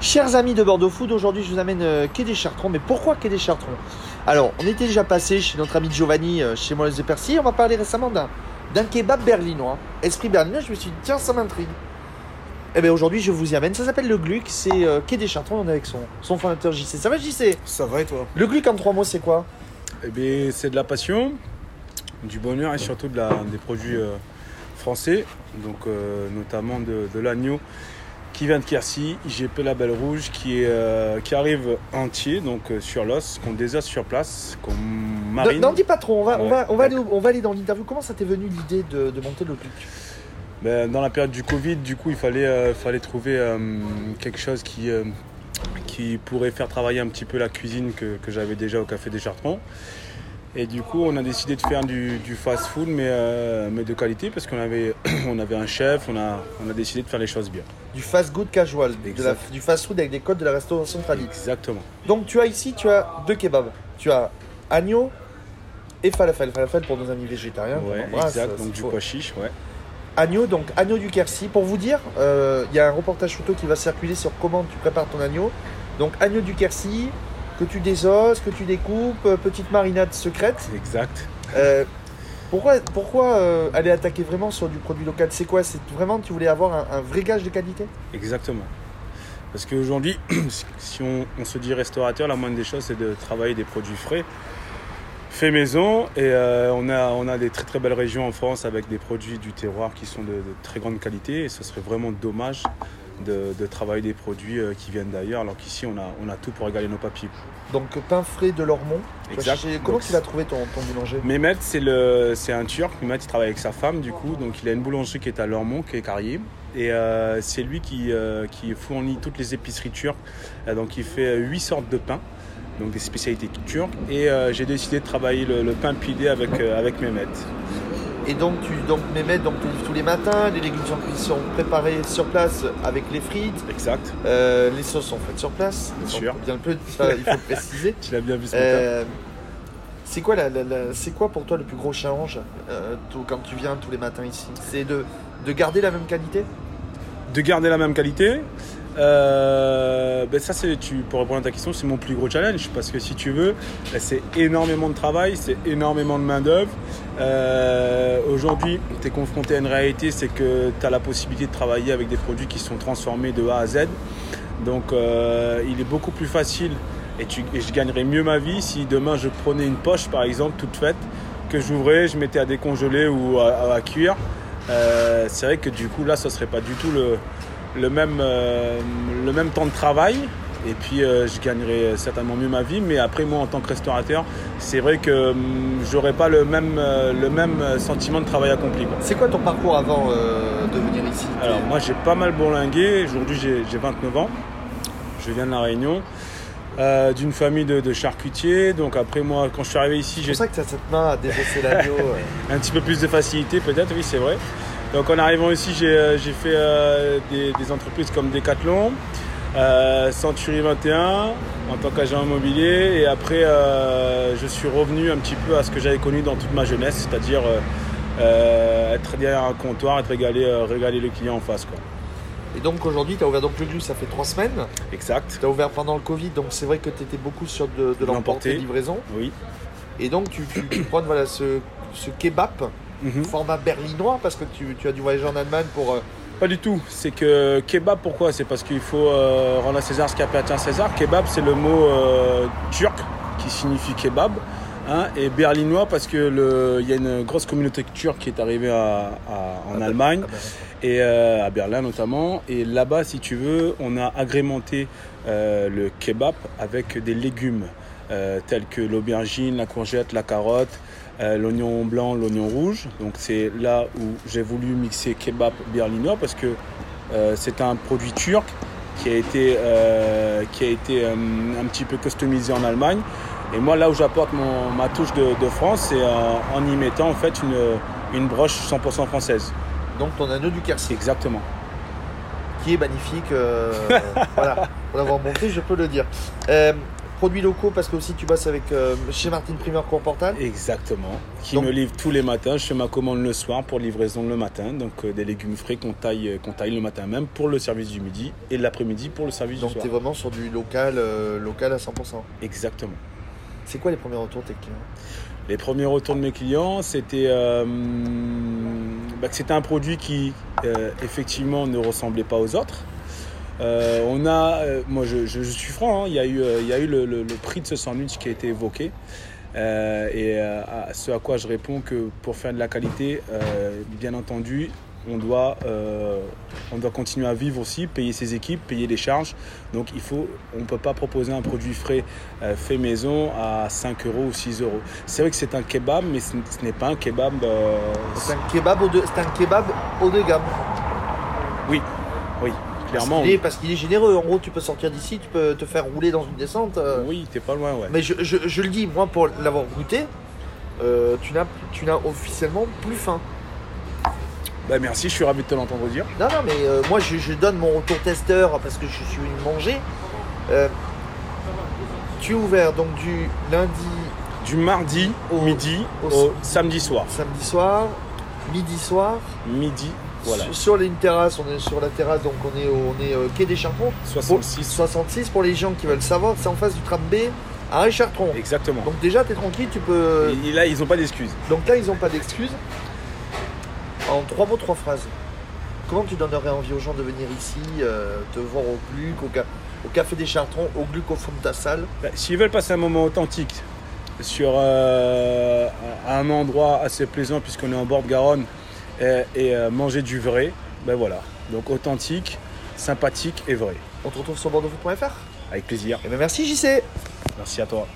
Chers amis de Bordeaux Food, aujourd'hui je vous amène euh, Quai des Chartrons. Mais pourquoi Quai des Chartrons? Alors, on était déjà passé chez notre ami Giovanni, euh, chez Mollez de Percy. On va parler récemment d'un, kebab berlinois. Esprit berlinois, je me suis dit, tiens, ça m'intrigue. Et bien aujourd'hui, je vous y amène. Ça s'appelle le Gluck, c'est euh, Quai des Chartrons. On est avec son, son fondateur JC. Ça va, JC Ça va et toi? Le Gluck en trois mots, c'est quoi? Eh bien, c'est de la passion, du bonheur et surtout de la, des produits euh, français, donc euh, notamment de, de l'agneau qui vient de Quercy, IGP La Belle Rouge, qui, est, euh, qui arrive entier, donc euh, sur l'os, qu'on désosse sur place, qu'on marine. Non, dis pas trop. On va, on va, on va, aller, d'accord. au- on va aller dans l'interview. Comment ça t'est venu l'idée de, de monter le Gluck Ben, dans la période du Covid, du coup, il fallait, euh, fallait trouver quelque chose qui, qui pourrait faire travailler un petit peu la cuisine que, que j'avais déjà au Café des Chartrons. Et du coup, on a décidé de faire du, du fast-food, mais, euh, mais de qualité, parce qu'on avait, on avait un chef, on a, on a décidé de faire les choses bien. Du fast food casual, de la- Exact. du fast food avec des codes de la restauration traditionnelle. Exactement. Donc tu as ici, tu as deux kebabs. Tu as agneau et falafel. Falafel pour nos amis végétariens. Ouais, embrasse, exact. c'est Donc du pois chiche, ouais. Agneau, donc agneau du Quercy. Pour vous dire, euh, il y a un reportage photo qui va circuler sur comment tu prépares ton agneau. Donc agneau du Quercy, que tu désosses, que tu découpes, euh, petite marinade secrète. Exact. Euh, pourquoi pourquoi euh, aller attaquer vraiment sur du produit local? C'est quoi? C'est vraiment tu voulais avoir un, un vrai gage de qualité? Exactement. Parce qu'aujourd'hui, si on, on se dit restaurateur, la moindre des choses, c'est de travailler des produits frais, fait maison. Et euh, on, a, on a des très très belles régions en France avec des produits du terroir qui sont de, de très grande qualité. Et ce serait vraiment dommage de, de travailler des produits euh, qui viennent d'ailleurs, alors qu'ici, on a, on a tout pour régaler nos papilles. Donc pain frais de Lormont. Vas Exact. Comment Donc, tu l'as trouvé ton, ton boulanger? Mehmet, c'est le, c'est un Turc. Mehmet, il travaille avec sa femme, du coup. Donc, il a une boulangerie qui est à Lormont, qui est Carrier. Et euh, c'est lui qui, euh, qui fournit toutes les épiceries turques. Donc, il fait euh, huit sortes de pain, donc des spécialités turques. Et euh, j'ai décidé de travailler le, le pain pilé avec, euh, avec Mehmet. Et donc, tu donc, Mehmet, donc, tu tous les matins, les légumes sont, sont préparés sur place avec les frites, Exact. euh, les sauces sont faites sur place. Bien sûr. Bien peu, ça, il faut le préciser. Tu l'as bien vu ce matin. Euh, c'est quoi, la, la- la- c'est quoi pour toi le plus gros challenge euh, tout- quand tu viens tous les matins ici? C'est de, de garder la même qualité? De garder la même qualité. Euh, ben ça, c'est, pour répondre à ta question, c'est mon plus gros challenge parce que si tu veux, ben c'est énormément de travail, c'est énormément de main-d'œuvre. Euh, aujourd'hui, tu es confronté à une réalité, c'est que tu as la possibilité de travailler avec des produits qui sont transformés de A à Z. Donc, euh, il est beaucoup plus facile et, je gagnerais mieux ma vie si demain je prenais une poche, par exemple, toute faite, que j'ouvrais, je mettais à décongeler ou à, cuire. C'est vrai que du coup là ce serait pas du tout le, le, même, euh, le même temps de travail et puis euh, je gagnerais certainement mieux ma vie mais après moi en tant que restaurateur c'est vrai que hum, j'aurais pas le même, euh, le même sentiment de travail accompli. C'est quoi ton parcours avant de venir ici? Alors moi j'ai pas mal bourlingué, aujourd'hui j'ai j'ai 29 ans, je viens de la Réunion, euh, d'une famille de, de charcutiers, donc après moi quand je suis arrivé ici C'est j'ai pour ça que tu as cette main à débosser l'agneau. euh. un petit peu plus de facilité peut-être, oui c'est vrai. Donc en arrivant ici, j'ai euh, fait euh, des, des entreprises comme Decathlon, euh, Century 21 en tant qu'agent immobilier et après euh, je suis revenu un petit peu à ce que j'avais connu dans toute ma jeunesse, c'est-à-dire être derrière un comptoir, être régalé, régaler le client en face. Quoi. Et donc aujourd'hui, tu as ouvert donc le Glu, ça fait trois semaines. Exact, Tu as ouvert pendant le Covid, donc c'est vrai que tu étais beaucoup sur de, de De l'emporter, l'emporter. livraison. oui. Et donc tu, tu, tu prends voilà, ce, ce kebab, Mhm. format berlinois, parce que tu, tu as dû voyager en Allemagne pour... euh, Pas du tout. C'est que kebab, pourquoi? C'est parce qu'il faut euh, rendre à César ce qui appartient à César. Kebab, c'est le mot euh, turc qui signifie kebab. hein, et berlinois parce que il y a une grosse communauté turque qui est arrivée à- à- en Ah, Allemagne ah ben, et euh, à Berlin notamment. Et là-bas, si tu veux, on a agrémenté euh, le kebab avec des légumes euh, tels que l'aubergine, la courgette, la carotte, euh, l'oignon blanc, l'oignon rouge. Donc c'est là où j'ai voulu mixer kebab berlinois parce que euh, c'est un produit turc qui a été, euh, qui a été un petit peu customisé en Allemagne. Et moi, là où j'apporte mon- ma touche de, de France, c'est en y mettant en fait une, une broche 100% française. donc ton agneau du Quercy, Exactement. qui est magnifique. voilà, pour l'avoir monté, je peux le dire. Produits locaux parce que aussi tu bosses avec euh, chez Martine Primeur Courportal. Exactement. Qui Donc- me livre tous les matins. Je fais ma commande le soir pour livraison le matin. Donc euh, des légumes frais qu'on taille, euh, qu'on taille le matin même pour le service du midi et l'après-midi pour le service Donc du tu soir. es vraiment sur du local, euh, local à 100%. Exactement. C'est quoi les premiers retours de tes clients? Les premiers retours de mes clients, c'était bah, que c'était un produit qui effectivement ne ressemblait pas aux autres. Euh, on a, euh, moi je, je- je suis franc, hein, il y a eu, euh, il y a eu le, le- le prix de ce sandwich qui a été évoqué. Et à ce à quoi je réponds que pour faire de la qualité, bien entendu, on doit, on doit continuer à vivre aussi, payer ses équipes, payer les charges. Donc il faut, on ne peut pas proposer un produit frais fait maison à 5 euros ou 6 euros. C'est vrai que c'est un kebab, mais ce n'est pas un kebab. C'est un kebab de, c'est un kebab haut de gamme. oui, oui, clairement. Parce qu'il est, Oui, parce qu'il est généreux. En gros, tu peux sortir d'ici, tu peux te faire rouler dans une descente. euh. oui t'es pas loin, ouais. Mais je, je- je le dis, moi, pour l'avoir goûté, euh, tu n'as tu n'as officiellement plus faim. Bah, merci, je suis ravi de te l'entendre dire. Non, non, mais euh, moi, je, je donne mon retour testeur parce que je suis venu manger. Euh, tu es ouvert donc du lundi Du mardi Au- midi au- au, samedi soir. samedi soir, midi soir. Midi, voilà. Sur, sur une terrasse, on est sur la terrasse, donc on est au on est, euh, quai des Chartrons. 66. 66 pour les gens qui veulent savoir, c'est en face du tram B à Richard-Tron. Exactement. Donc déjà, tu es tranquille, tu peux... Et là, ils n'ont pas d'excuses. Donc là, ils n'ont pas d'excuses. En trois mots, trois phrases. Comment tu donnerais envie aux gens de venir ici, euh, te voir au Gluc, au, ca- au Café des Chartrons, au Gluc au fond de ta salle Bah, S'ils veulent passer un moment authentique sur euh, un endroit assez plaisant puisqu'on est en bord de Garonne et, et, euh, manger du vrai, ben voilà. Donc authentique, sympathique et vrai. On te retrouve sur bordeauxfoot.fr. Avec plaisir. Et bien merci JC Merci à toi.